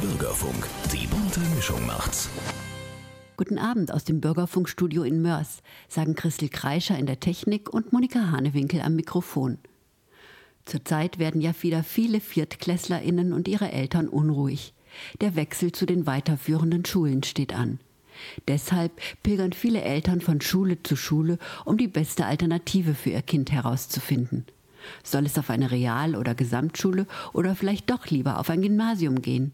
Bürgerfunk, die bunte Mischung macht's. Guten Abend aus dem Bürgerfunkstudio in Mörs, sagen Christel Kreischer in der Technik und Monika Hanewinkel am Mikrofon. Zurzeit werden ja wieder viele ViertklässlerInnen und ihre Eltern unruhig. Der Wechsel zu den weiterführenden Schulen steht an. Deshalb pilgern viele Eltern von Schule zu Schule, um die beste Alternative für ihr Kind herauszufinden. Soll es auf eine Real- oder Gesamtschule oder vielleicht doch lieber auf ein Gymnasium gehen?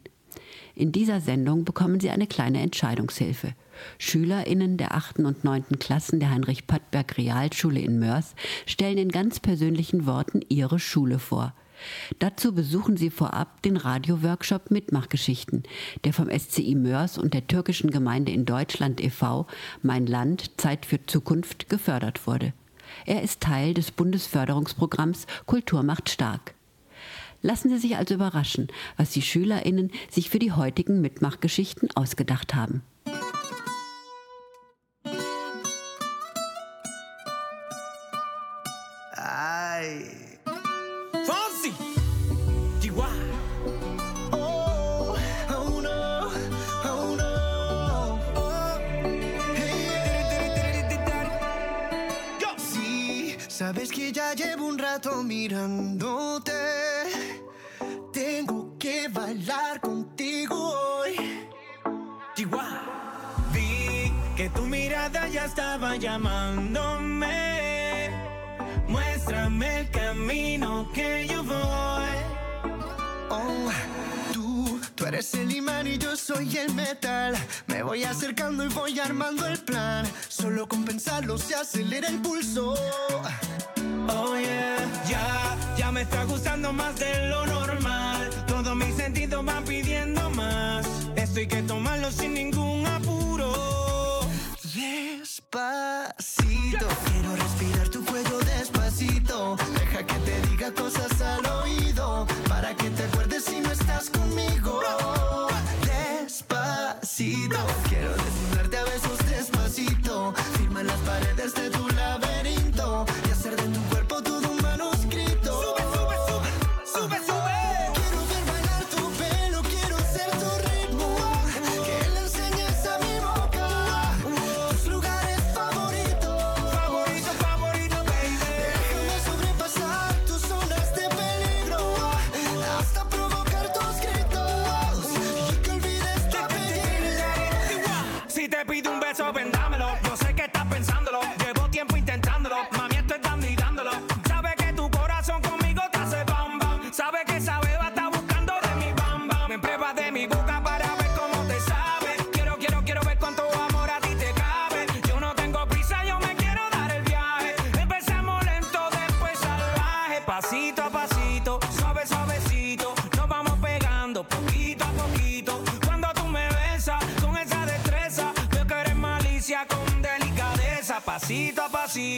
In dieser Sendung bekommen Sie eine kleine Entscheidungshilfe. SchülerInnen der 8. und 9. Klassen der Heinrich-Pattberg Realschule in Mörs stellen in ganz persönlichen Worten ihre Schule vor. Dazu besuchen Sie vorab den Radioworkshop Mitmachgeschichten, der vom SCI Mörs und der türkischen Gemeinde in Deutschland e.V. Mein Land Zeit für Zukunft gefördert wurde. Er ist Teil des Bundesförderungsprogramms Kultur macht stark. Lassen Sie sich also überraschen, was die SchülerInnen sich für die heutigen Mitmachgeschichten ausgedacht haben. Sabes que ya llevo un rato mirándote. Tengo que bailar contigo hoy. Chihuahua. Vi que tu mirada ya estaba llamándome. Muéstrame el camino que yo voy. Oh, tú, tú eres el imán y yo soy el metal. Me voy acercando y voy armando el plan. Solo con pensarlo se acelera el pulso. Oh yeah, ya, ya me está gustando más de lo.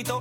A pasito,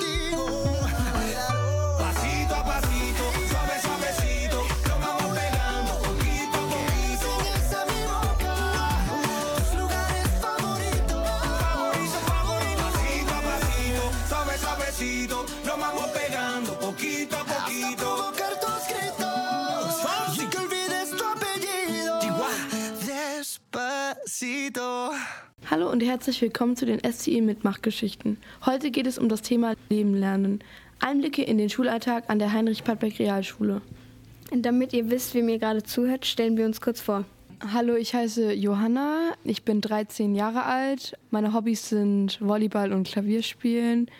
Hallo und herzlich willkommen zu den SCI Mitmachgeschichten. Heute geht es um das Thema Leben lernen. Einblicke in den Schulalltag an der Heinrich-Pattberg Realschule. Damit ihr wisst, wem ihr gerade zuhört, stellen wir uns kurz vor. Hallo, ich heiße Johanna. Ich bin 13 Jahre alt. Meine Hobbys sind Volleyball und Klavierspielen.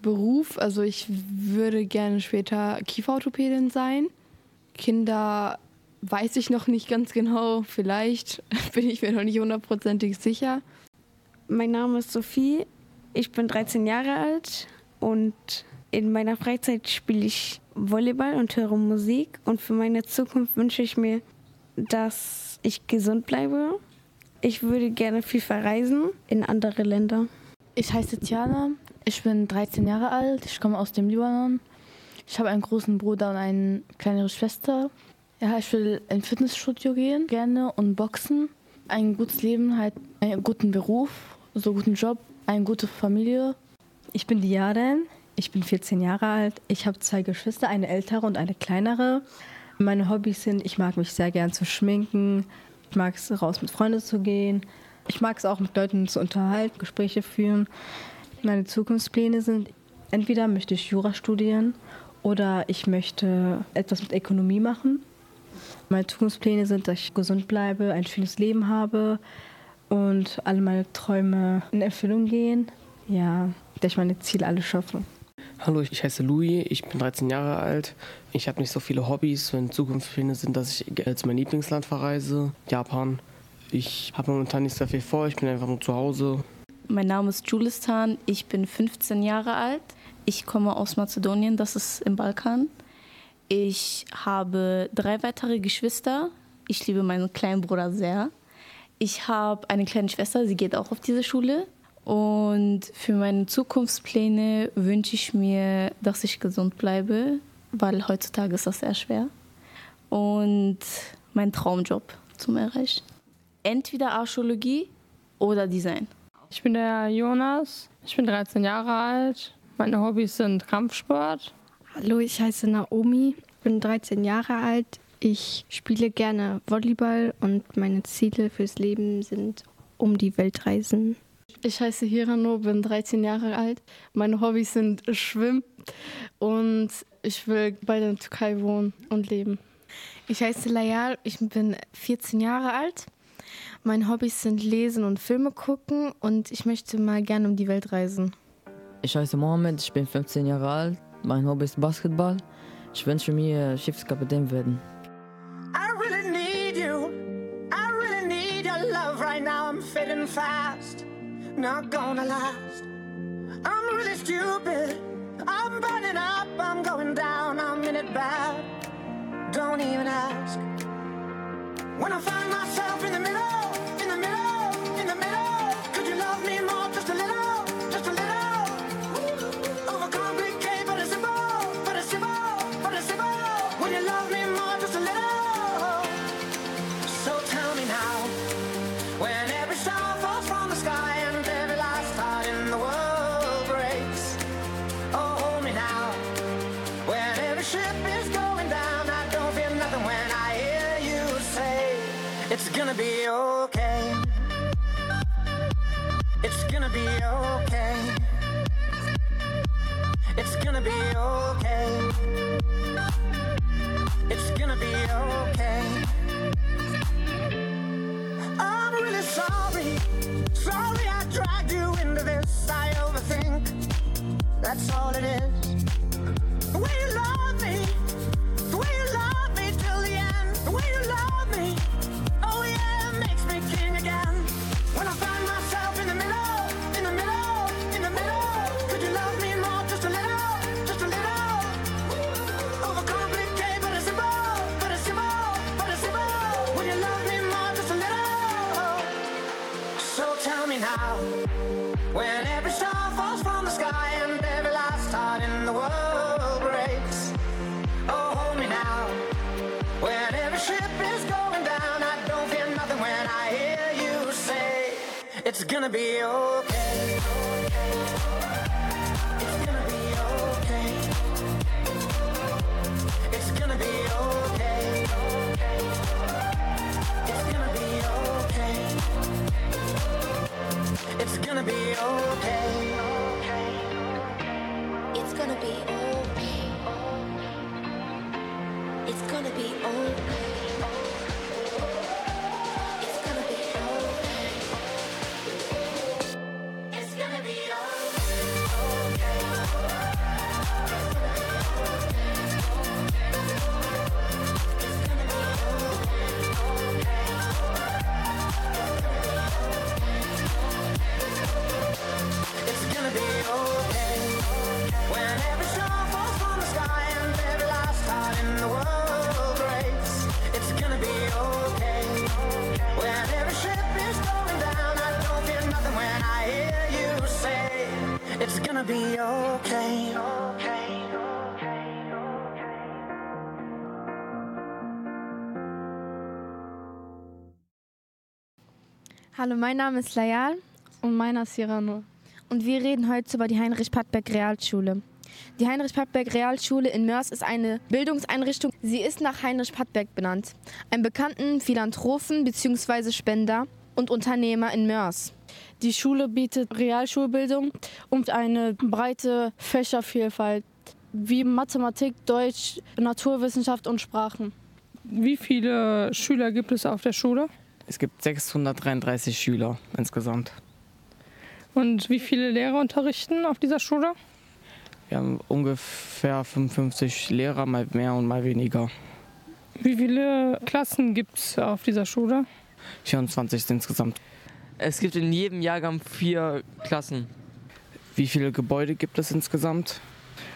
Beruf, also ich würde gerne später Kieferorthopädin sein. Kinder weiß ich noch nicht ganz genau. Vielleicht bin ich mir noch nicht hundertprozentig sicher. Mein Name ist Sophie. Ich bin 13 Jahre alt und in meiner Freizeit spiele ich Volleyball und höre Musik. Und für meine Zukunft wünsche ich mir, dass ich gesund bleibe. Ich würde gerne viel verreisen in andere Länder. Ich heiße Tiana, ich bin 13 Jahre alt, ich komme aus dem Libanon. Ich habe einen großen Bruder und eine kleinere Schwester. Ja, ich will in Fitnessstudio gehen, gerne und boxen. Ein gutes Leben, halt einen guten Beruf, so einen guten Job, eine gute Familie. Ich bin Diaden, ich bin 14 Jahre alt. Ich habe zwei Geschwister, eine ältere und eine kleinere. Meine Hobbys sind, ich mag mich sehr gern zu schminken, ich mag es raus mit Freunden zu gehen, ich mag es auch mit Leuten zu unterhalten, Gespräche führen. Meine Zukunftspläne sind, entweder möchte ich Jura studieren oder ich möchte etwas mit Ökonomie machen. Meine Zukunftspläne sind, dass ich gesund bleibe, ein schönes Leben habe und alle meine Träume in Erfüllung gehen. Ja, dass ich meine Ziele alle schaffe. Hallo, ich heiße Louis, ich bin 13 Jahre alt. Ich habe nicht so viele Hobbys. Meine Zukunftspläne sind, dass ich zu meinem Lieblingsland verreise, Japan. Ich habe momentan nicht sehr viel vor, ich bin einfach nur zu Hause. Mein Name ist Julistan, ich bin 15 Jahre alt. Ich komme aus Mazedonien, das ist im Balkan. Ich habe drei weitere Geschwister. Ich liebe meinen kleinen Bruder sehr. Ich habe eine kleine Schwester, sie geht auch auf diese Schule. Und für meine Zukunftspläne wünsche ich mir, dass ich gesund bleibe, weil heutzutage ist das sehr schwer. Und mein Traumjob zum Erreichen. Entweder Archäologie oder Design. Ich bin der Jonas, ich bin 13 Jahre alt. Meine Hobbys sind Kampfsport. Hallo, ich heiße Naomi, bin 13 Jahre alt. Ich spiele gerne Volleyball und meine Ziele fürs Leben sind um die Welt reisen. Ich heiße Hirano, bin 13 Jahre alt. Meine Hobbys sind Schwimmen und ich will bei der Türkei wohnen und leben. Ich heiße Layal, ich bin 14 Jahre alt. Meine Hobbys sind Lesen und Filme gucken und ich möchte mal gerne um die Welt reisen. Ich heiße Mohammed, ich bin 15 Jahre alt. Mein Hobby ist Basketball. Ich eh, wünsche mir Schiffskapitän werden. I really need you. I really need your love right now. I'm fading fast. Not gonna last. I'm really stupid. I'm burning up. I'm going down. I'm in it bad. Don't even ask. When I find myself in the middle, Hallo, mein Name ist Layal. Und meiner ist Cyrano. Und wir reden heute über die Heinrich-Pattberg Realschule. Die Heinrich-Pattberg Realschule in Mörs ist eine Bildungseinrichtung. Sie ist nach Heinrich Pattberg benannt, einem bekannten Philanthropen bzw. Spender und Unternehmer in Mörs. Die Schule bietet Realschulbildung und eine breite Fächervielfalt wie Mathematik, Deutsch, Naturwissenschaft und Sprachen. Wie viele Schüler gibt es auf der Schule? Es gibt 633 Schüler insgesamt. Und wie viele Lehrer unterrichten auf dieser Schule? Wir haben ungefähr 55 Lehrer, mal mehr und mal weniger. Wie viele Klassen gibt es auf dieser Schule? 24 insgesamt. Es gibt in jedem Jahrgang vier Klassen. Wie viele Gebäude gibt es insgesamt?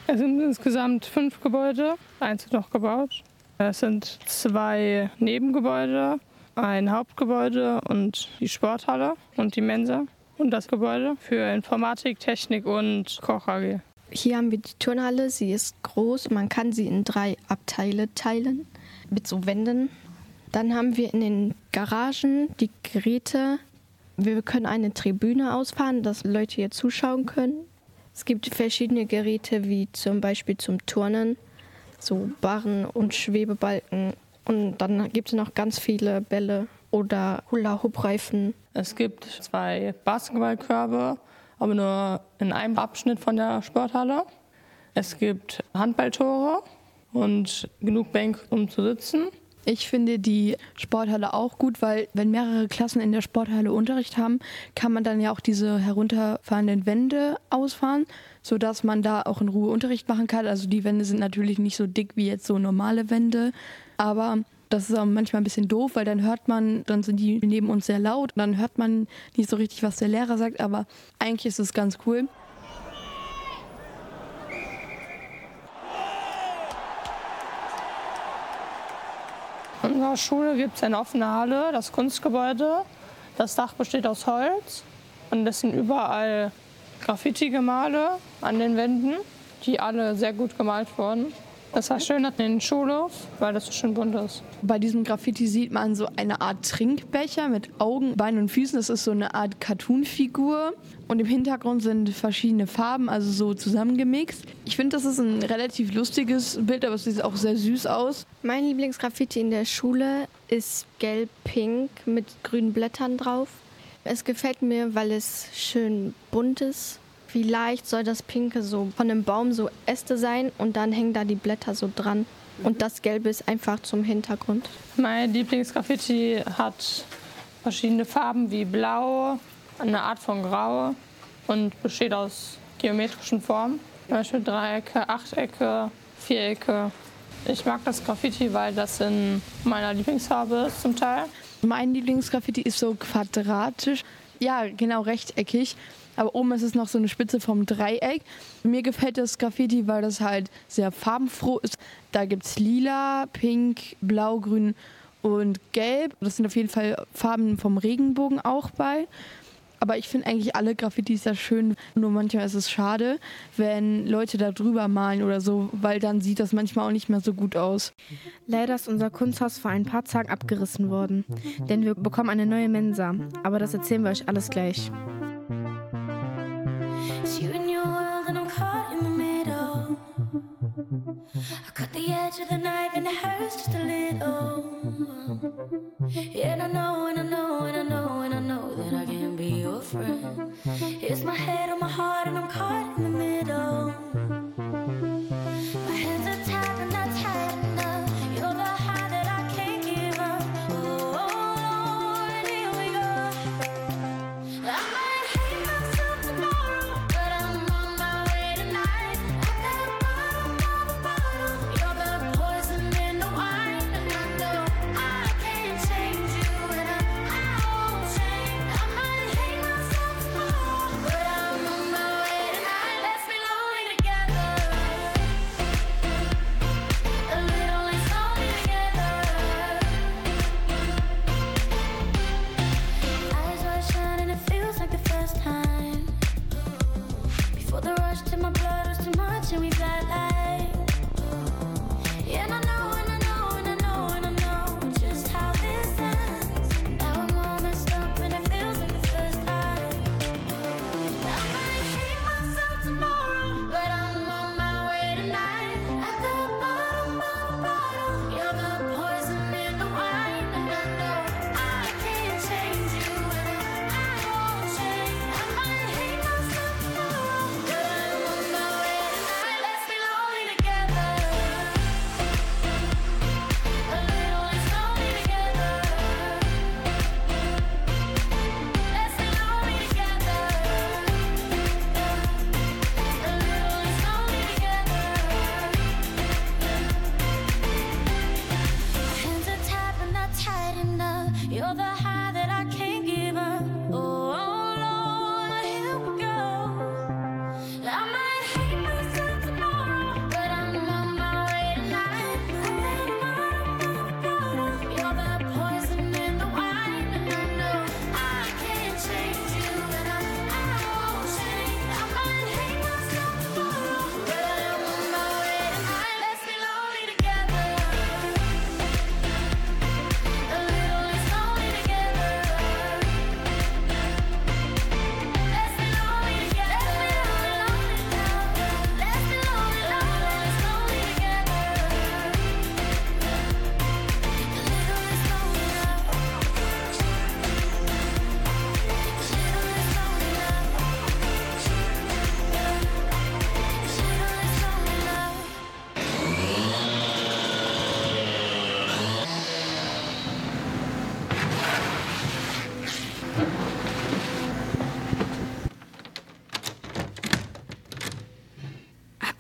Es sind insgesamt fünf Gebäude, eins wird noch gebaut. Es sind zwei Nebengebäude, ein Hauptgebäude und die Sporthalle und die Mensa und das Gebäude für Informatik, Technik und Koch AG. Hier haben wir die Turnhalle. Sie ist groß. Man kann sie in drei Abteile teilen mit so Wänden. Dann haben wir in den Garagen die Geräte. Wir können eine Tribüne ausfahren, dass Leute hier zuschauen können. Es gibt verschiedene Geräte, wie zum Beispiel zum Turnen, so Barren und Schwebebalken. Und dann gibt es noch ganz viele Bälle oder Hula-Hoop-Reifen. Es gibt zwei Basketballkörbe, aber nur in einem Abschnitt von der Sporthalle. Es gibt Handballtore und genug Bänke, um zu sitzen. Ich finde die Sporthalle auch gut, weil wenn mehrere Klassen in der Sporthalle Unterricht haben, kann man dann ja auch diese herunterfahrenden Wände ausfahren, sodass man da auch in Ruhe Unterricht machen kann. Also die Wände sind natürlich nicht so dick wie jetzt so normale Wände, aber das ist auch manchmal ein bisschen doof, weil dann hört man, dann sind die neben uns sehr laut, dann hört man nicht so richtig, was der Lehrer sagt, aber eigentlich ist es ganz cool. In unserer Schule gibt es eine offene Halle, das Kunstgebäude. Das Dach besteht aus Holz und es sind überall Graffiti-Gemale an den Wänden, die alle sehr gut gemalt wurden. Das war schön an den Schulhof, weil das so schön bunt ist. Bei diesem Graffiti sieht man so eine Art Trinkbecher mit Augen, Beinen und Füßen. Das ist so eine Art Cartoon-Figur. Und im Hintergrund sind verschiedene Farben, also so zusammengemixt. Ich finde, das ist ein relativ lustiges Bild, aber es sieht auch sehr süß aus. Mein Lieblingsgraffiti in der Schule ist gelb-pink mit grünen Blättern drauf. Es gefällt mir, weil es schön bunt ist. Vielleicht soll das Pinke so von einem Baum so Äste sein und dann hängen da die Blätter so dran. Und das Gelbe ist einfach zum Hintergrund. Mein Lieblingsgraffiti hat verschiedene Farben wie Blau, eine Art von Grau und besteht aus geometrischen Formen. Zum Beispiel Dreiecke, Achtecke, Vierecke. Ich mag das Graffiti, weil das in meiner Lieblingsfarbe ist zum Teil. Mein Lieblingsgraffiti ist so quadratisch. Ja, genau, rechteckig. Aber oben ist es noch so eine Spitze vom Dreieck. Mir gefällt das Graffiti, weil das halt sehr farbenfroh ist. Da gibt es lila, pink, blau, grün und gelb. Das sind auf jeden Fall Farben vom Regenbogen auch bei. Aber ich finde eigentlich alle Graffitis sehr schön. Nur manchmal ist es schade, wenn Leute da drüber malen oder so, weil dann sieht das manchmal auch nicht mehr so gut aus. Leider ist unser Kunsthaus vor ein paar Tagen abgerissen worden, denn wir bekommen eine neue Mensa. Aber das erzählen wir euch alles gleich. It's you and your world, and I'm caught in the middle. I cut the edge of the knife, and it hurts just a little. Yeah, I know, and I know, and I know, and I know that I can't be your friend. It's my head on my heart, and I'm caught in the middle.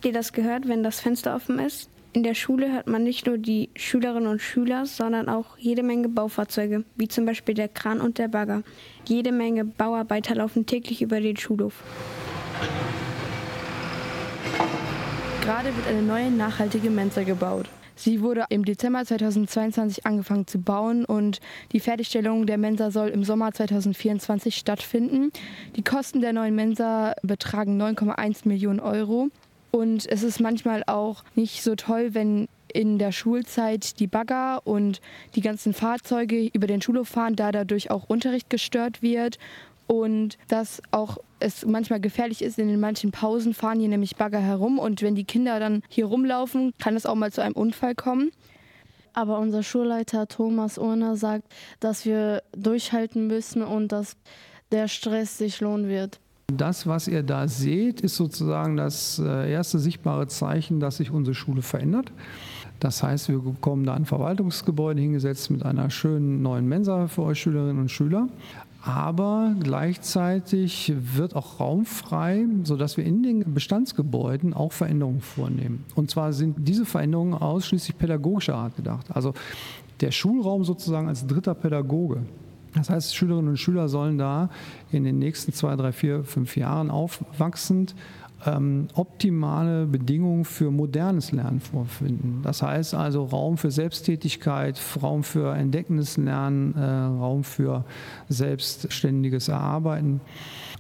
Ihr das gehört, wenn das Fenster offen ist? In der Schule hört man nicht nur die Schülerinnen und Schüler, sondern auch jede Menge Baufahrzeuge, wie zum Beispiel der Kran und der Bagger. Jede Menge Bauarbeiter laufen täglich über den Schulhof. Gerade wird eine neue nachhaltige Mensa gebaut. Sie wurde im Dezember 2022 angefangen zu bauen und die Fertigstellung der Mensa soll im Sommer 2024 stattfinden. Die Kosten der neuen Mensa betragen 9,1 Millionen Euro. Und es ist manchmal auch nicht so toll, wenn in der Schulzeit die Bagger und die ganzen Fahrzeuge über den Schulhof fahren, da dadurch auch Unterricht gestört wird und dass auch es manchmal gefährlich ist. In den manchen Pausen fahren hier nämlich Bagger herum und wenn die Kinder dann hier rumlaufen, kann es auch mal zu einem Unfall kommen. Aber unser Schulleiter Thomas Urner sagt, dass wir durchhalten müssen und dass der Stress sich lohnen wird. Das, was ihr da seht, ist sozusagen das äh, erste sichtbare Zeichen, dass sich unsere Schule verändert. Das heißt, wir bekommen da ein Verwaltungsgebäude hingesetzt mit einer schönen neuen Mensa für euch Schülerinnen und Schüler. Aber gleichzeitig wird auch Raum frei, sodass wir in den Bestandsgebäuden auch Veränderungen vornehmen. Und zwar sind diese Veränderungen ausschließlich pädagogischer Art gedacht. Also der Schulraum sozusagen als dritter Pädagoge. Das heißt, Schülerinnen und Schüler sollen da in den nächsten zwei, drei, vier, fünf Jahren aufwachsend ähm, optimale Bedingungen für modernes Lernen vorfinden. Das heißt also Raum für Selbsttätigkeit, Raum für entdeckendes Lernen, äh, Raum für selbstständiges Erarbeiten.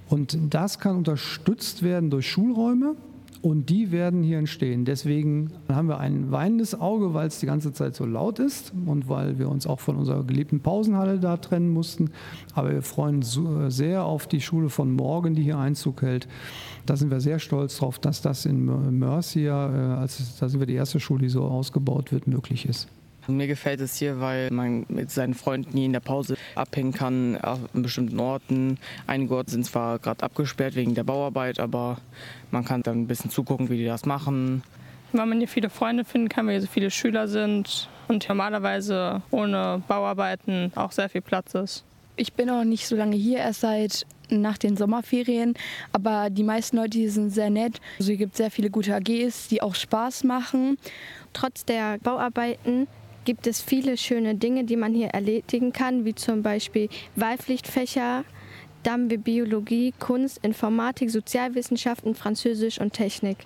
Und das kann unterstützt werden durch Schulräume, und die werden hier entstehen. Deswegen haben wir ein weinendes Auge, weil es die ganze Zeit so laut ist und weil wir uns auch von unserer geliebten Pausenhalle da trennen mussten. Aber wir freuen uns sehr auf die Schule von morgen, die hier Einzug hält. Da sind wir sehr stolz drauf, dass das in Mercia, also da sind wir die erste Schule, die so ausgebaut wird, möglich ist. Mir gefällt es hier, weil man mit seinen Freunden hier in der Pause abhängen kann, an bestimmten Orten. Einige Orte sind zwar gerade abgesperrt wegen der Bauarbeit, aber man kann dann ein bisschen zugucken, wie die das machen. Weil man hier viele Freunde finden kann, weil hier so viele Schüler sind und normalerweise ohne Bauarbeiten auch sehr viel Platz ist. Ich bin auch nicht so lange hier, erst seit nach den Sommerferien, aber die meisten Leute hier sind sehr nett. Also hier gibt es sehr viele gute AGs, die auch Spaß machen. Trotz der Bauarbeiten gibt es viele schöne Dinge, die man hier erledigen kann, wie zum Beispiel Wahlpflichtfächer, dann wie Biologie, Kunst, Informatik, Sozialwissenschaften, Französisch und Technik.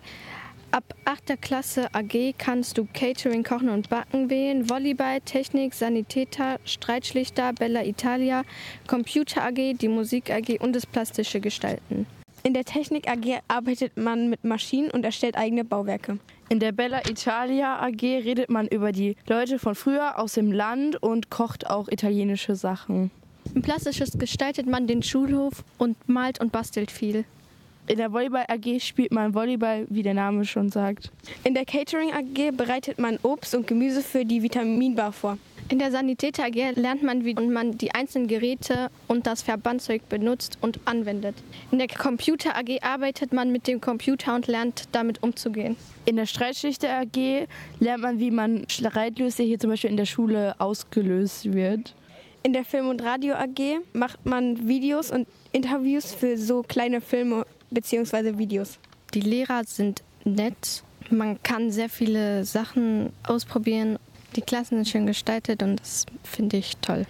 Ab 8. Klasse AG kannst du Catering, Kochen und Backen wählen, Volleyball, Technik, Sanitäter, Streitschlichter, Bella Italia, Computer AG, die Musik AG und das plastische Gestalten. In der Technik AG arbeitet man mit Maschinen und erstellt eigene Bauwerke. In der Bella Italia AG redet man über die Leute von früher aus dem Land und kocht auch italienische Sachen. Im Plastisches gestaltet man den Schulhof und malt und bastelt viel. In der Volleyball AG spielt man Volleyball, wie der Name schon sagt. In der Catering AG bereitet man Obst und Gemüse für die Vitaminbar vor. In der Sanitäter AG lernt man, wie man die einzelnen Geräte und das Verbandzeug benutzt und anwendet. In der Computer AG arbeitet man mit dem Computer und lernt damit umzugehen. In der Streitschlichter AG lernt man, wie man Streit löst, der hier zum Beispiel in der Schule ausgelöst wird. In der Film- und Radio AG macht man Videos und Interviews für so kleine Filme bzw. Videos. Die Lehrer sind nett. Man kann sehr viele Sachen ausprobieren. Die Klassen sind schön gestaltet und das finde ich toll.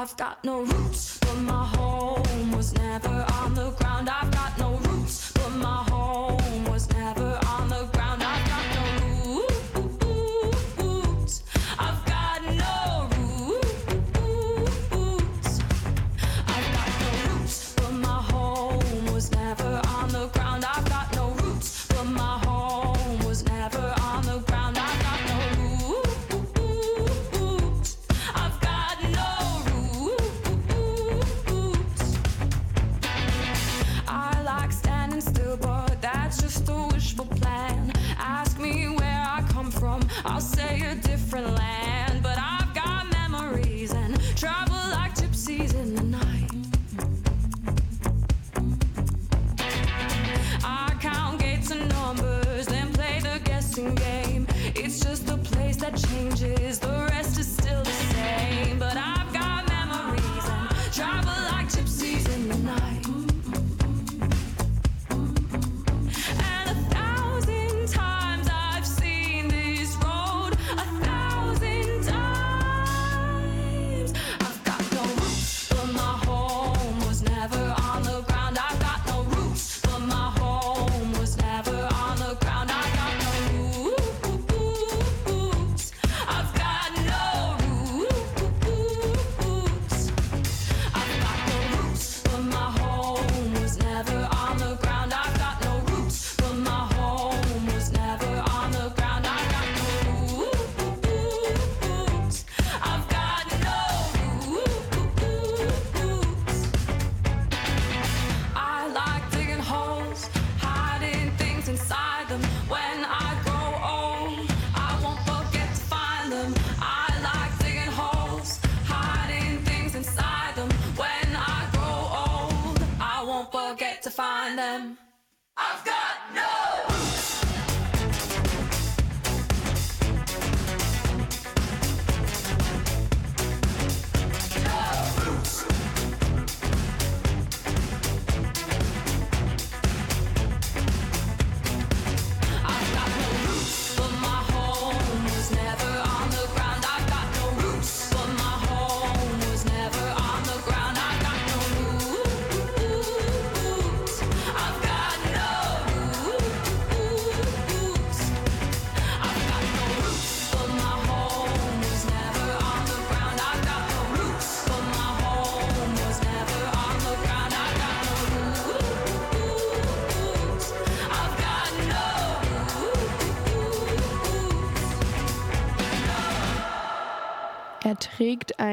I've got no roots, but my home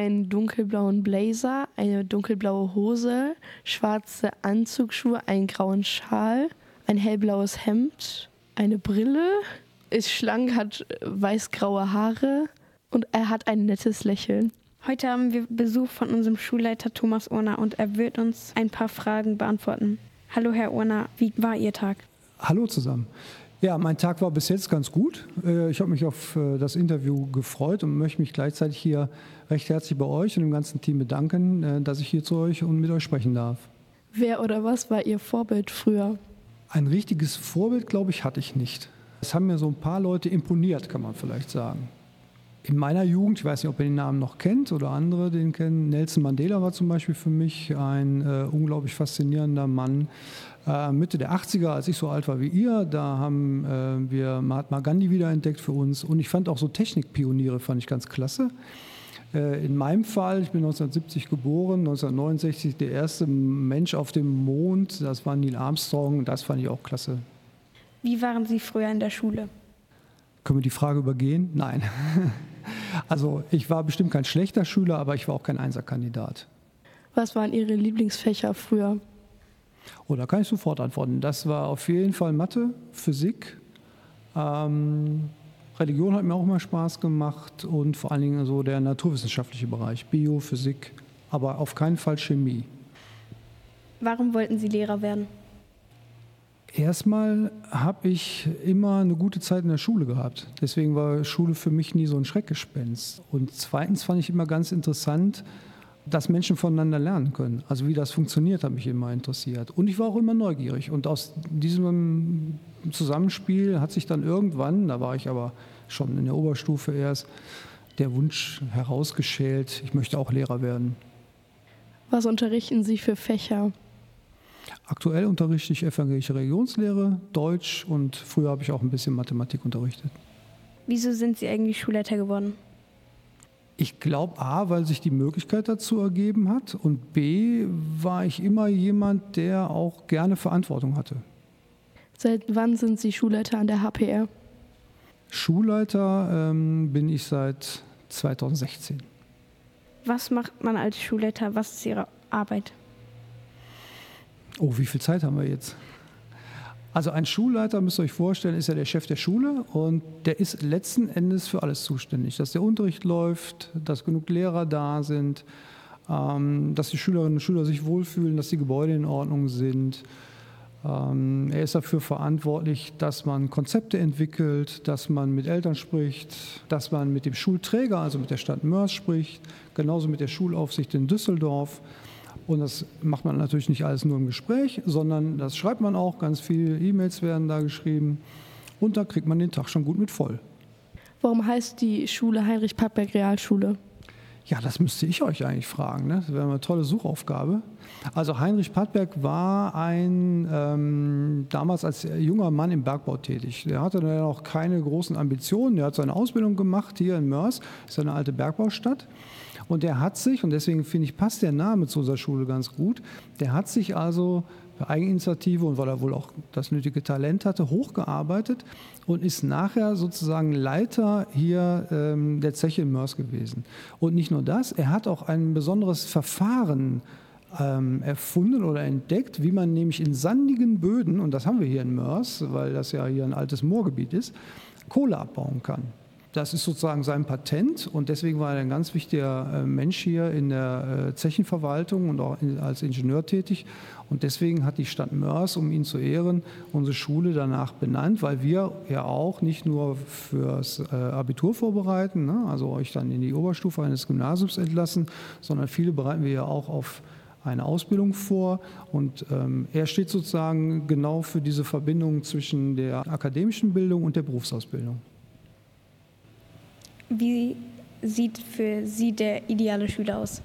einen dunkelblauen Blazer, eine dunkelblaue Hose, schwarze Anzugsschuhe, einen grauen Schal, ein hellblaues Hemd, eine Brille, ist schlank, hat weißgraue Haare und er hat ein nettes Lächeln. Heute haben wir Besuch von unserem Schulleiter Thomas Urner und er wird uns ein paar Fragen beantworten. Hallo Herr Urner, wie war Ihr Tag? Hallo zusammen. Ja, mein Tag war bis jetzt ganz gut. Äh, Ich habe mich auf äh, das Interview gefreut und möchte mich gleichzeitig hier recht herzlich bei euch und dem ganzen Team bedanken, äh, dass ich hier zu euch und mit euch sprechen darf. Wer oder was war Ihr Vorbild früher? Ein richtiges Vorbild, glaube ich, hatte ich nicht. Es haben mir so ein paar Leute imponiert, kann man vielleicht sagen. In meiner Jugend, ich weiß nicht, ob ihr den Namen noch kennt oder andere den kennen, Nelson Mandela war zum Beispiel für mich ein äh, unglaublich faszinierender Mann. Äh, Mitte der 80er, als ich so alt war wie ihr, da haben äh, wir Mahatma Gandhi wiederentdeckt für uns. Und ich fand auch so Technikpioniere, fand ich ganz klasse. Äh, In meinem Fall, ich bin 1970 geboren, 1969 der erste Mensch auf dem Mond, das war Neil Armstrong, das fand ich auch klasse. Wie waren Sie früher in der Schule? Können wir die Frage übergehen? Nein. Also ich war bestimmt kein schlechter Schüler, aber ich war auch kein Einserkandidat. Was waren Ihre Lieblingsfächer früher? Oh, da kann ich sofort antworten. Das war auf jeden Fall Mathe, Physik. Ähm, Religion hat mir auch immer Spaß gemacht und vor allen Dingen so der naturwissenschaftliche Bereich, Bio, Physik, aber auf keinen Fall Chemie. Warum wollten Sie Lehrer werden? Erstmal habe ich immer eine gute Zeit in der Schule gehabt. Deswegen war Schule für mich nie so ein Schreckgespenst. Und zweitens fand ich immer ganz interessant, dass Menschen voneinander lernen können. Also wie das funktioniert, hat mich immer interessiert. Und ich war auch immer neugierig. Und aus diesem Zusammenspiel hat sich dann irgendwann, da war ich aber schon in der Oberstufe erst, der Wunsch herausgeschält, ich möchte auch Lehrer werden. Was unterrichten Sie für Fächer? Aktuell unterrichte ich evangelische Religionslehre, Deutsch und früher habe ich auch ein bisschen Mathematik unterrichtet. Wieso sind Sie eigentlich Schulleiter geworden? Ich glaube A, weil sich die Möglichkeit dazu ergeben hat und B, war ich immer jemand, der auch gerne Verantwortung hatte. Seit wann sind Sie Schulleiter an der HPR? Schulleiter ähm, bin ich seit 2016. Was macht man als Schulleiter? Was ist Ihre Arbeit? Oh, wie viel Zeit haben wir jetzt? Also ein Schulleiter, müsst ihr euch vorstellen, ist ja der Chef der Schule und der ist letzten Endes für alles zuständig. Dass der Unterricht läuft, dass genug Lehrer da sind, ähm, dass die Schülerinnen und Schüler sich wohlfühlen, dass die Gebäude in Ordnung sind. Ähm, er ist dafür verantwortlich, dass man Konzepte entwickelt, dass man mit Eltern spricht, dass man mit dem Schulträger, also mit der Stadt Mörs spricht, genauso mit der Schulaufsicht in Düsseldorf. Und das macht man natürlich nicht alles nur im Gespräch, sondern das schreibt man auch, ganz viele E-Mails werden da geschrieben und da kriegt man den Tag schon gut mit voll. Warum heißt die Schule Heinrich Pappberg Realschule? Ja, das müsste ich euch eigentlich fragen. Ne? Das wäre eine tolle Suchaufgabe. Also Heinrich Pattberg war ein ähm, damals als junger Mann im Bergbau tätig. Der hatte dann auch keine großen Ambitionen. Der hat seine Ausbildung gemacht hier in Mörs, ist eine alte Bergbaustadt. Und der hat sich, und deswegen finde ich, passt der Name zu unserer Schule ganz gut, der hat sich also per Eigeninitiative und weil er wohl auch das nötige Talent hatte, hochgearbeitet und ist nachher sozusagen Leiter hier ähm, der Zeche in Mörs gewesen. Und nicht nur das, er hat auch ein besonderes Verfahren ähm, erfunden oder entdeckt, wie man nämlich in sandigen Böden, und das haben wir hier in Mörs, weil das ja hier ein altes Moorgebiet ist, Kohle abbauen kann. Das ist sozusagen sein Patent und deswegen war er ein ganz wichtiger äh, Mensch hier in der äh, Zechenverwaltung und auch als Ingenieur tätig. Und deswegen hat die Stadt Mörs, um ihn zu ehren, unsere Schule danach benannt, weil wir ja auch nicht nur fürs äh, Abitur vorbereiten, ne, also euch dann in die Oberstufe eines Gymnasiums entlassen, sondern viele bereiten wir ja auch auf eine Ausbildung vor und ähm, er steht sozusagen genau für diese Verbindung zwischen der akademischen Bildung und der Berufsausbildung. Wie sieht für Sie der ideale Schüler aus?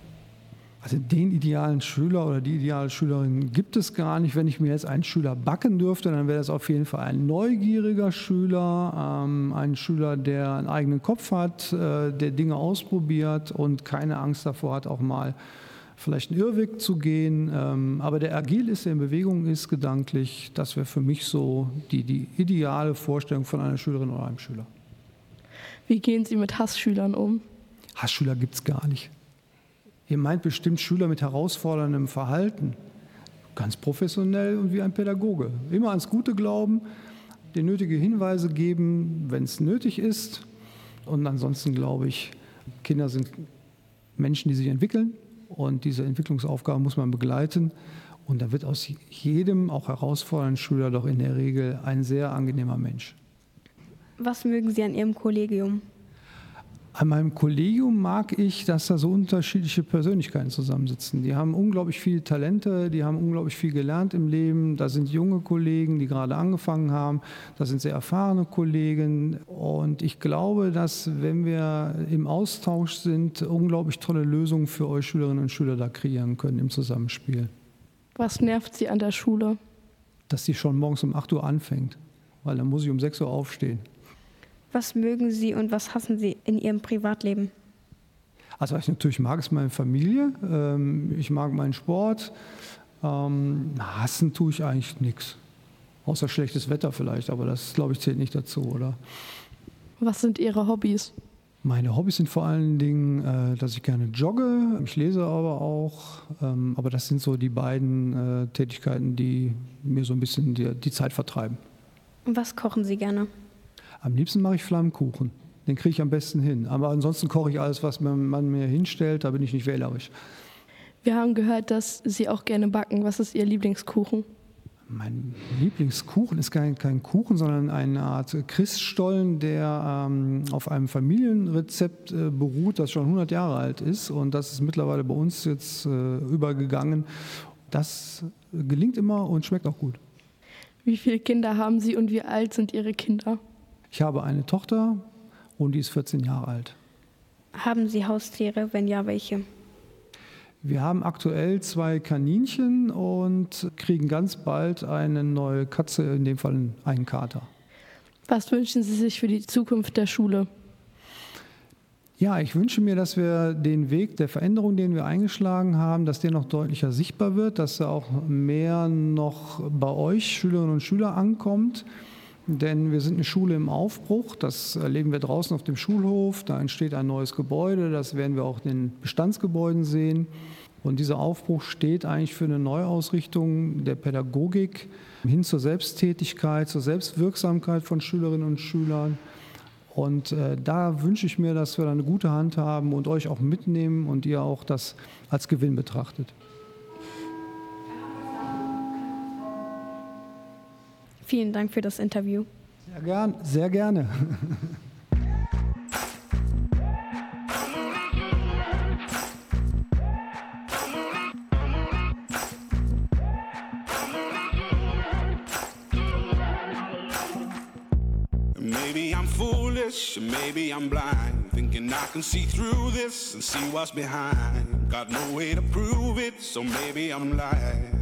Also den idealen Schüler oder die ideale Schülerin gibt es gar nicht. Wenn ich mir jetzt einen Schüler backen dürfte, dann wäre das auf jeden Fall ein neugieriger Schüler, ähm, ein Schüler, der einen eigenen Kopf hat, äh, der Dinge ausprobiert und keine Angst davor hat, auch mal vielleicht einen Irrweg zu gehen. Ähm, aber der agil ist, der in Bewegung ist, gedanklich, das wäre für mich so die, die ideale Vorstellung von einer Schülerin oder einem Schüler. Wie gehen Sie mit Hassschülern um? Hassschüler gibt es gar nicht. Ihr meint bestimmt Schüler mit herausforderndem Verhalten. Ganz professionell und wie ein Pädagoge. Immer ans Gute glauben, die nötige Hinweise geben, wenn es nötig ist. Und ansonsten glaube ich, Kinder sind Menschen, die sich entwickeln. Und diese Entwicklungsaufgabe muss man begleiten. Und da wird aus jedem, auch herausfordernden Schüler, doch in der Regel ein sehr angenehmer Mensch. Was mögen Sie an Ihrem Kollegium? An meinem Kollegium mag ich, dass da so unterschiedliche Persönlichkeiten zusammensitzen. Die haben unglaublich viele Talente, die haben unglaublich viel gelernt im Leben. Da sind junge Kollegen, die gerade angefangen haben. Da sind sehr erfahrene Kollegen. Und ich glaube, dass, wenn wir im Austausch sind, unglaublich tolle Lösungen für euch Schülerinnen und Schüler da kreieren können im Zusammenspiel. Was nervt Sie an der Schule? Dass die schon morgens um 8 Uhr anfängt, weil dann muss ich um 6 Uhr aufstehen. Was mögen Sie und was hassen Sie in Ihrem Privatleben? Also ich natürlich mag, ist meine Familie. Ähm, Ich mag meinen Sport. Ähm, Hassen tue ich eigentlich nichts. Außer schlechtes Wetter vielleicht, aber das, glaube ich, zählt nicht dazu, oder? Was sind Ihre Hobbys? Meine Hobbys sind vor allen Dingen, äh, dass ich gerne jogge. Ich lese aber auch. Ähm, Aber das sind so die beiden äh, Tätigkeiten, die mir so ein bisschen die, die Zeit vertreiben. Und was kochen Sie gerne? Am liebsten mache ich Flammkuchen. Den kriege ich am besten hin. Aber ansonsten koche ich alles, was man, man mir hinstellt. Da bin ich nicht wählerisch. Wir haben gehört, dass Sie auch gerne backen. Was ist Ihr Lieblingskuchen? Mein Lieblingskuchen ist kein, kein Kuchen, sondern eine Art Christstollen, der ähm, auf einem Familienrezept äh, beruht, das schon 100 Jahre alt ist. Und das ist mittlerweile bei uns jetzt äh, übergegangen. Das gelingt immer und schmeckt auch gut. Wie viele Kinder haben Sie und wie alt sind Ihre Kinder? Ich habe eine Tochter und die ist 14 Jahre alt. Haben Sie Haustiere? Wenn ja, welche? Wir haben aktuell zwei Kaninchen und kriegen ganz bald eine neue Katze, in dem Fall einen Kater. Was wünschen Sie sich für die Zukunft der Schule? Ja, ich wünsche mir, dass wir den Weg der Veränderung, den wir eingeschlagen haben, dass der noch deutlicher sichtbar wird, dass er auch mehr noch bei euch Schülerinnen und Schüler ankommt. Denn wir sind eine Schule im Aufbruch, das erleben wir draußen auf dem Schulhof, da entsteht ein neues Gebäude, das werden wir auch in den Bestandsgebäuden sehen. Und dieser Aufbruch steht eigentlich für eine Neuausrichtung der Pädagogik hin zur Selbsttätigkeit, zur Selbstwirksamkeit von Schülerinnen und Schülern. Und äh, da wünsche ich mir, dass wir da eine gute Hand haben und euch auch mitnehmen und ihr auch das als Gewinn betrachtet. Vielen Dank für das Interview. Sehr, gern, sehr gerne. Maybe I'm foolish, maybe I'm blind, thinking I can see through this and see what's behind. Got no way to prove it, so maybe I'm lying.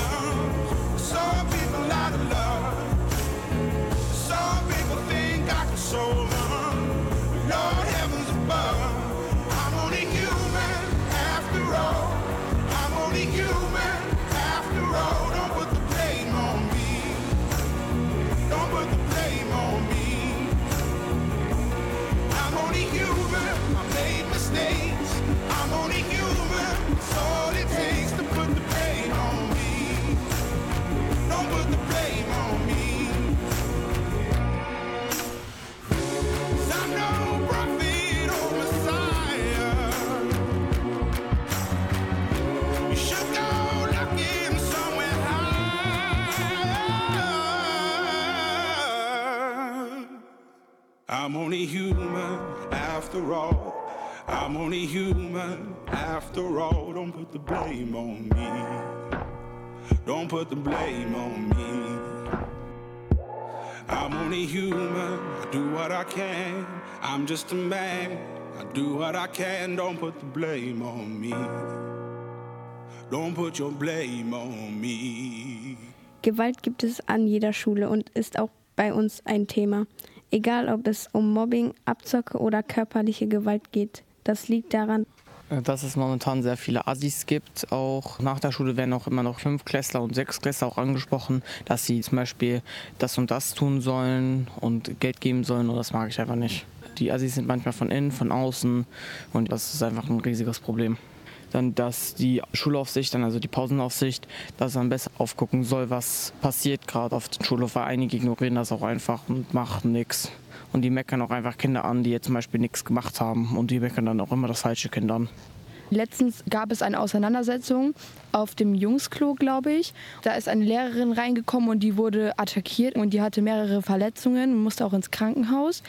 so I'm only human after all. I'm only human after all. Don't put the blame on me. Don't put the blame on me. I'm only human. I do what I can. I'm just a man. I do what I can. Don't put the blame on me. Don't put your blame on me. Gewalt gibt es an jeder Schule und ist auch bei uns ein Thema. Egal, ob es um Mobbing, Abzocke oder körperliche Gewalt geht. Das liegt daran, Dass es momentan sehr viele Assis gibt. Auch nach der Schule werden auch immer noch Fünfklässler und Sechsklässler auch angesprochen, dass sie zum Beispiel das und das tun sollen und Geld geben sollen. Und das mag ich einfach nicht. Die Assis sind manchmal von innen, von außen und das ist einfach ein riesiges Problem. Dann dass die Schulaufsicht, dann also die Pausenaufsicht, dass dann besser aufgucken soll, was passiert gerade auf dem Schulhof, weil einige ignorieren das auch einfach und machen nichts. Und die meckern auch einfach Kinder an, die jetzt zum Beispiel nichts gemacht haben und die meckern dann auch immer das falsche Kind an. Letztens gab es eine Auseinandersetzung auf dem Jungsklo, glaube ich. Da ist eine Lehrerin reingekommen und die wurde attackiert und die hatte mehrere Verletzungen und musste auch ins Krankenhaus.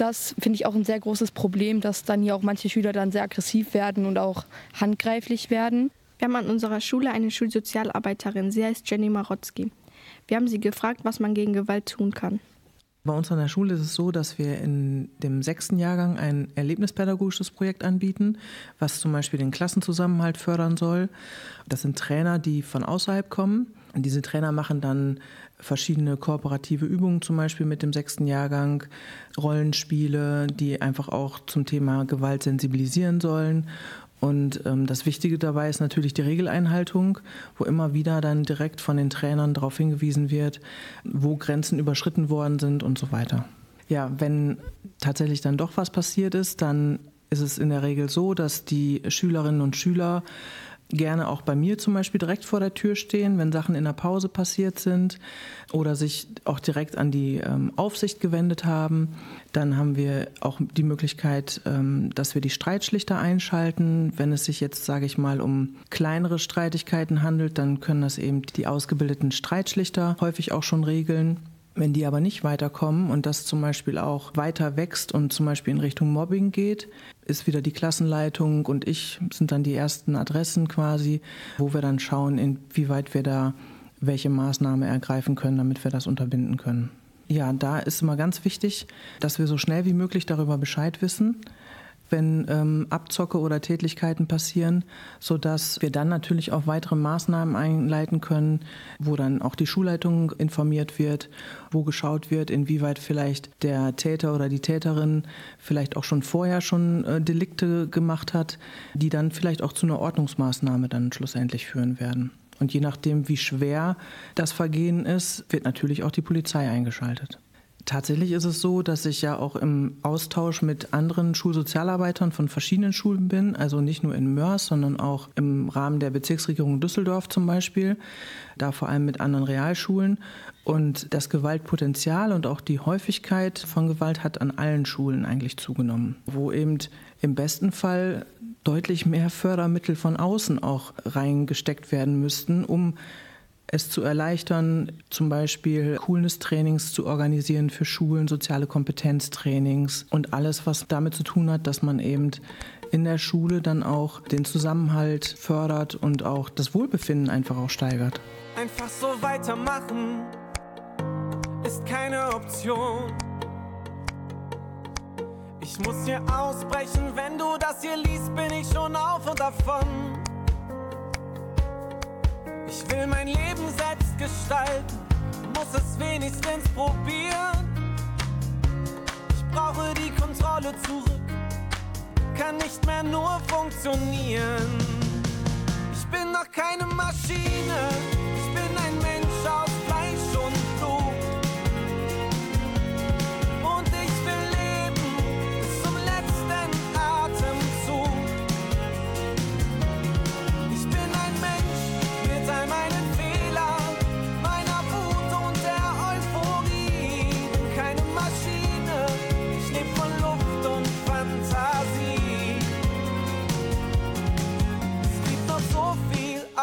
Das finde ich auch ein sehr großes Problem, dass dann hier auch manche Schüler dann sehr aggressiv werden und auch handgreiflich werden. Wir haben an unserer Schule eine Schulsozialarbeiterin, sie heißt Jenny Marotzki. Wir haben sie gefragt, was man gegen Gewalt tun kann. Bei uns an der Schule ist es so, dass wir in dem sechsten Jahrgang ein erlebnispädagogisches Projekt anbieten, was zum Beispiel den Klassenzusammenhalt fördern soll. Das sind Trainer, die von außerhalb kommen. Und diese Trainer machen dann verschiedene kooperative Übungen, zum Beispiel mit dem sechsten Jahrgang, Rollenspiele, die einfach auch zum Thema Gewalt sensibilisieren sollen. Und ähm, das Wichtige dabei ist natürlich die Regeleinhaltung, wo immer wieder dann direkt von den Trainern darauf hingewiesen wird, wo Grenzen überschritten worden sind und so weiter. Ja, wenn tatsächlich dann doch was passiert ist, dann ist es in der Regel so, dass die Schülerinnen und Schüler gerne auch bei mir zum Beispiel direkt vor der Tür stehen, wenn Sachen in der Pause passiert sind oder sich auch direkt an die ähm, Aufsicht gewendet haben. Dann haben wir auch die Möglichkeit, ähm, dass wir die Streitschlichter einschalten. Wenn es sich jetzt, sage ich mal, um kleinere Streitigkeiten handelt, dann können das eben die ausgebildeten Streitschlichter häufig auch schon regeln. Wenn die aber nicht weiterkommen und das zum Beispiel auch weiter wächst und zum Beispiel in Richtung Mobbing geht, ist wieder die Klassenleitung und ich sind dann die ersten Adressen quasi, wo wir dann schauen, inwieweit wir da welche Maßnahme ergreifen können, damit wir das unterbinden können. Ja, da ist immer ganz wichtig, dass wir so schnell wie möglich darüber Bescheid wissen, wenn ähm, Abzocke oder Tätlichkeiten passieren, sodass wir dann natürlich auch weitere Maßnahmen einleiten können, wo dann auch die Schulleitung informiert wird, wo geschaut wird, inwieweit vielleicht der Täter oder die Täterin vielleicht auch schon vorher schon äh, Delikte gemacht hat, die dann vielleicht auch zu einer Ordnungsmaßnahme dann schlussendlich führen werden. Und je nachdem, wie schwer das Vergehen ist, wird natürlich auch die Polizei eingeschaltet. Tatsächlich ist es so, dass ich ja auch im Austausch mit anderen Schulsozialarbeitern von verschiedenen Schulen bin, also nicht nur in Mörs, sondern auch im Rahmen der Bezirksregierung Düsseldorf zum Beispiel, da vor allem mit anderen Realschulen. Und das Gewaltpotenzial und auch die Häufigkeit von Gewalt hat an allen Schulen eigentlich zugenommen, wo eben im besten Fall deutlich mehr Fördermittel von außen auch reingesteckt werden müssten, um es zu erleichtern, zum Beispiel Coolness-Trainings zu organisieren für Schulen, soziale Kompetenztrainings und alles, was damit zu tun hat, dass man eben in der Schule dann auch den Zusammenhalt fördert und auch das Wohlbefinden einfach auch steigert. Einfach so weitermachen ist keine Option. Ich muss hier ausbrechen, wenn du das hier liest, bin ich schon auf und davon. Ich will mein Leben selbst gestalten, muss es wenigstens probieren. Ich brauche die Kontrolle zurück, kann nicht mehr nur funktionieren. Ich bin noch keine Maschine, ich bin ein Mensch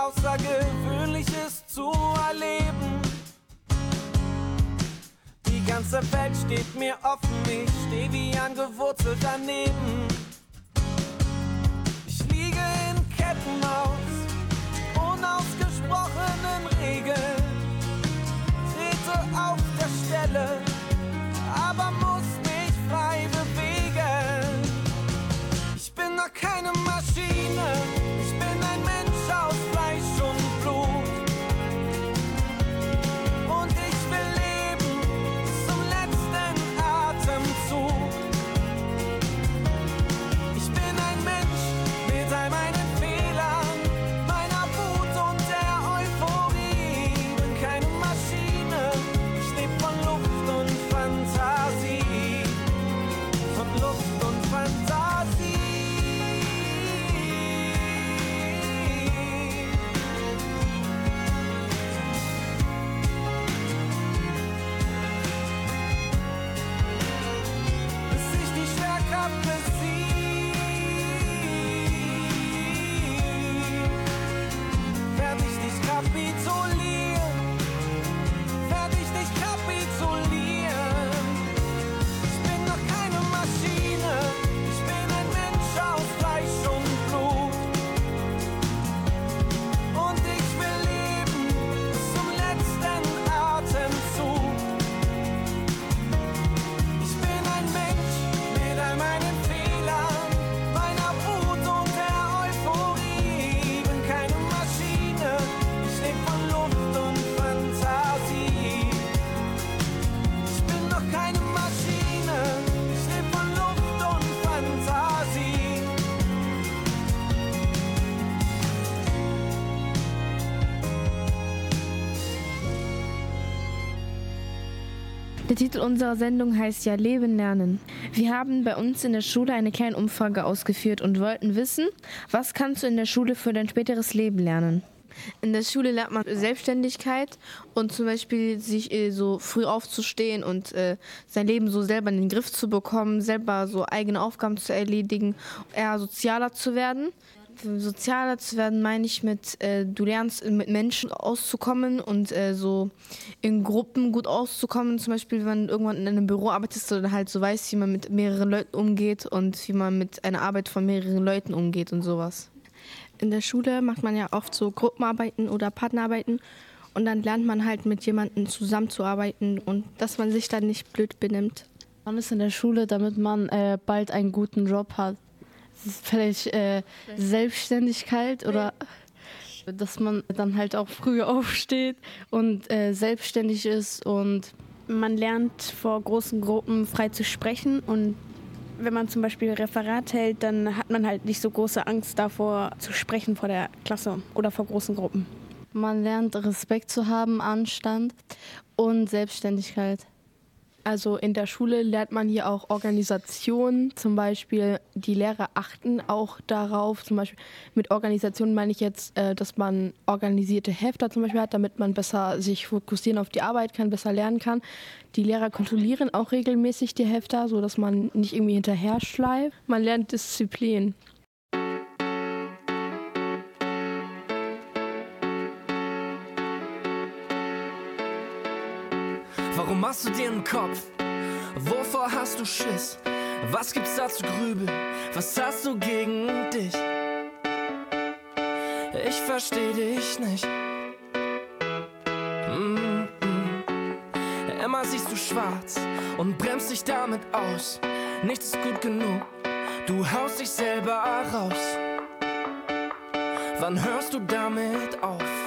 Außergewöhnliches zu erleben. Die ganze Welt steht mir offen, ich steh wie angewurzelt daneben. Ich liege in Ketten aus unausgesprochenen Regeln. Trete auf der Stelle, aber muss mich frei bewegen. Ich bin noch keine Maschine, Titel unserer Sendung heißt ja Leben lernen. Wir haben bei uns in der Schule eine kleine Umfrage ausgeführt und wollten wissen, was kannst du in der Schule für dein späteres Leben lernen? In der Schule lernt man Selbstständigkeit und zum Beispiel sich äh, so früh aufzustehen und äh, sein Leben so selber in den Griff zu bekommen, selber so eigene Aufgaben zu erledigen, eher sozialer zu werden. Sozialer zu werden meine ich mit, äh, du lernst äh, mit Menschen auszukommen und äh, so in Gruppen gut auszukommen. Zum Beispiel, wenn du irgendwann in einem Büro arbeitest oder halt so weißt, wie man mit mehreren Leuten umgeht und wie man mit einer Arbeit von mehreren Leuten umgeht und sowas. In der Schule macht man ja oft so Gruppenarbeiten oder Partnerarbeiten und dann lernt man halt mit jemandem zusammenzuarbeiten und dass man sich dann nicht blöd benimmt. Man ist in der Schule, damit man äh, bald einen guten Job hat. Das ist vielleicht äh, Selbstständigkeit oder dass man dann halt auch früh aufsteht und äh, selbstständig ist und Man lernt vor großen Gruppen frei zu sprechen und wenn man zum Beispiel Referat hält, dann hat man halt nicht so große Angst davor zu sprechen vor der Klasse oder vor großen Gruppen. man lernt Respekt zu haben, Anstand und Selbstständigkeit. Also in der Schule lernt man hier auch Organisation. Zum Beispiel die Lehrer achten auch darauf. Zum Beispiel mit Organisation meine ich jetzt, äh, dass man organisierte Hefter zum Beispiel hat, damit man besser sich fokussieren auf die Arbeit kann, besser lernen kann. Die Lehrer kontrollieren auch regelmäßig die Hefter, so dass man nicht irgendwie hinterher schleift. Man lernt Disziplin. Machst du dir einen Kopf? Wovor hast du Schiss? Was gibt's da zu grübeln? Was hast du gegen dich? Ich versteh dich nicht. Mm -mm. Immer siehst du schwarz und bremst dich damit aus. Nichts ist gut genug, du haust dich selber raus. Wann hörst du damit auf?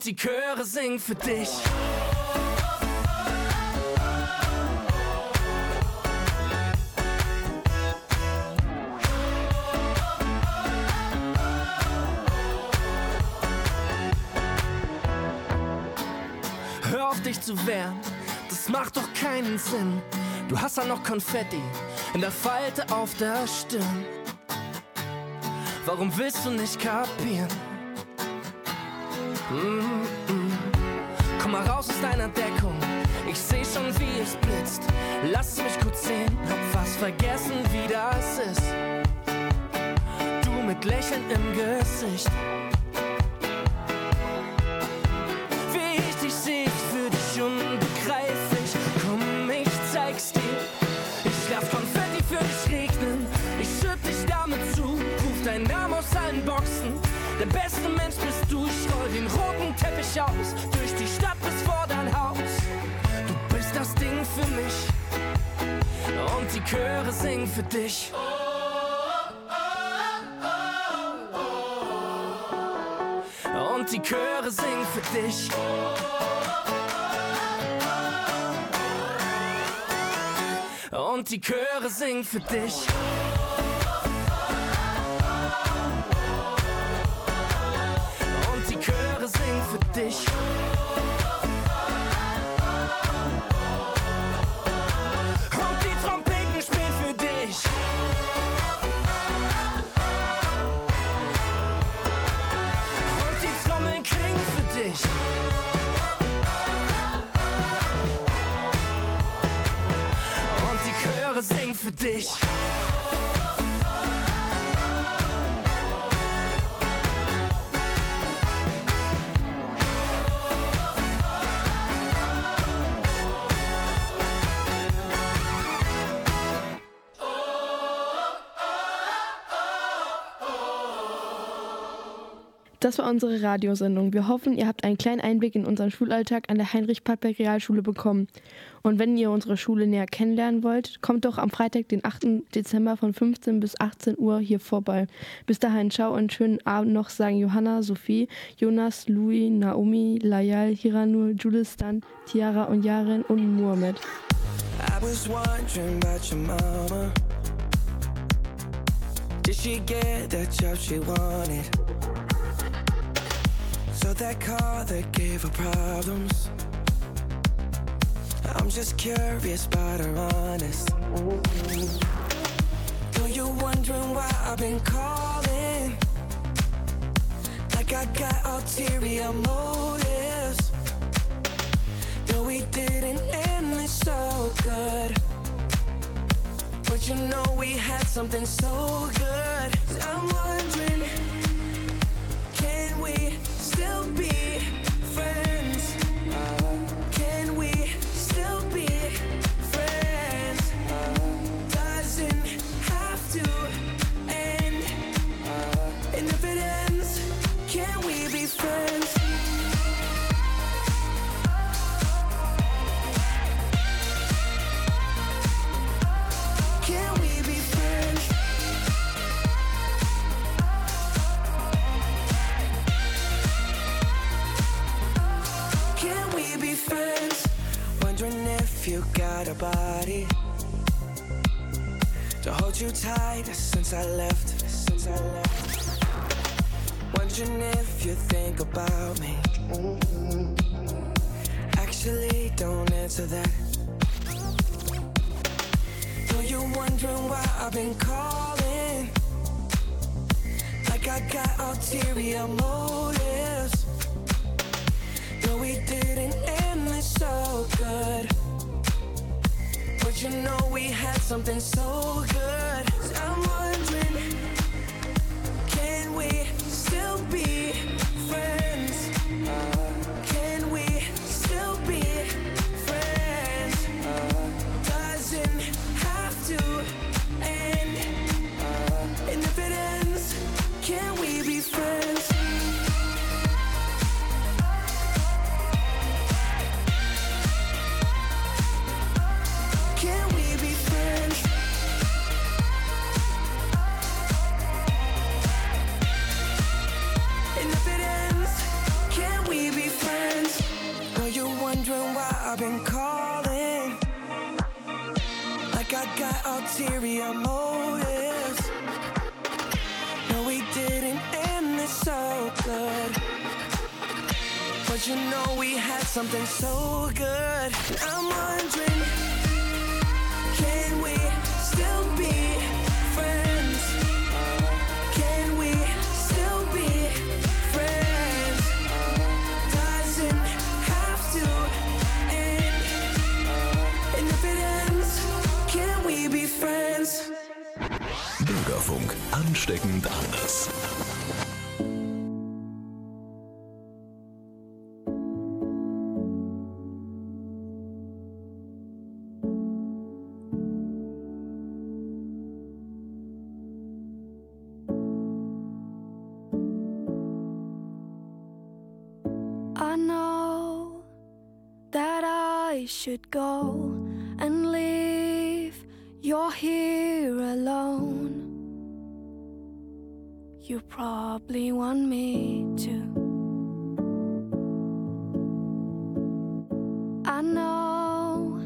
Und die Chöre singen für dich. Hör auf dich zu wehren, das macht doch keinen Sinn. Du hast ja noch Konfetti in der Falte auf der Stirn. Warum willst du nicht kapieren? Mm -mm. Komm mal raus aus deiner Deckung. Ich seh schon, wie es blitzt. Lass mich kurz sehen, hab fast vergessen, wie das ist. Du mit Lächeln im Gesicht. Die Chöre singen für dich. Und die Chöre singen für dich. Und die Chöre singen für dich. Und die Chöre singen für dich. Chöre singen Das war unsere Radiosendung. Wir hoffen, ihr habt einen kleinen Einblick in unseren Schulalltag an der Heinrich-Pattberg Realschule bekommen. Und wenn ihr unsere Schule näher kennenlernen wollt, kommt doch am Freitag, den 8. Dezember von 15 bis 18 Uhr hier vorbei. Bis dahin, ciao und schönen Abend noch, sagen Johanna, Sophie, Jonas, Louis, Naomi, Layal, Hiranul, Julistan, Tiara und Yaren und Mohamed. I was wondering about your mama. Did she get the job she wanted? So that car that gave her problems. I'm just curious about her honest. Know you're wondering why I've been calling. Like I got ulterior motives. No, we didn't end this so good. But you know we had something so good. I'm wondering, can we will be if you got a body to hold you tight since I left. Since I left. Wondering if you think about me. Actually, don't answer that. Know you're wondering why I've been calling. Like I got ulterior motives. You know we had something so good. I'm wondering, can we I've been calling? Like I got ulterior motives. No, we didn't end this so good. But you know we had something so good. I'm wondering, Bürgerfunk. Ansteckend anders. I know that I should go and leave. You're here alone. You probably want me to. I know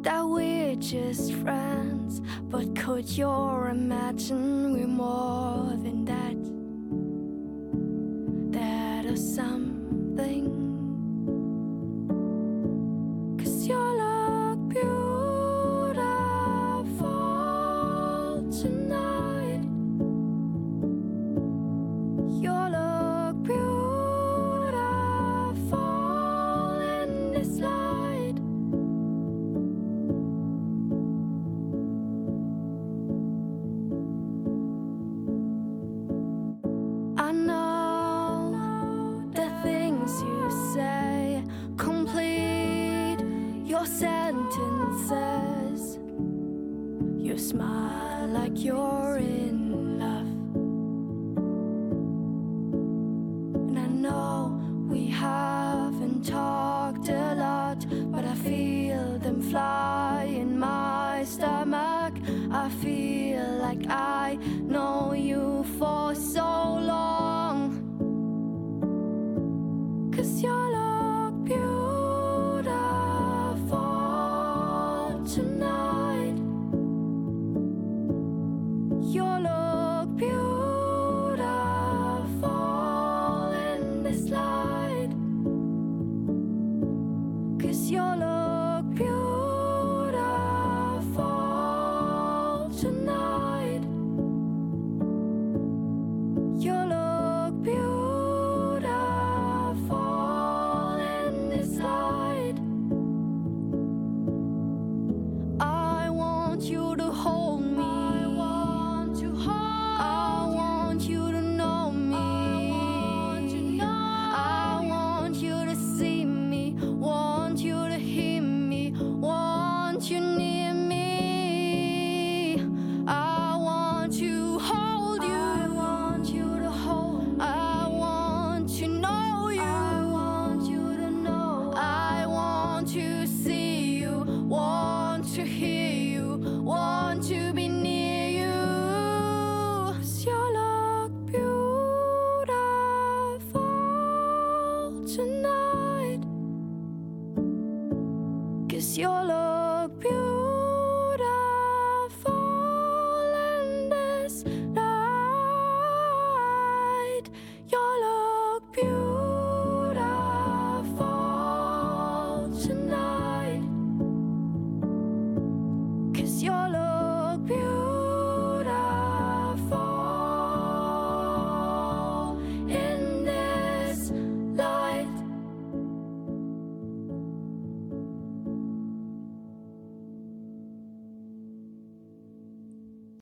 that we're just friends, but could you imagine we're more than that?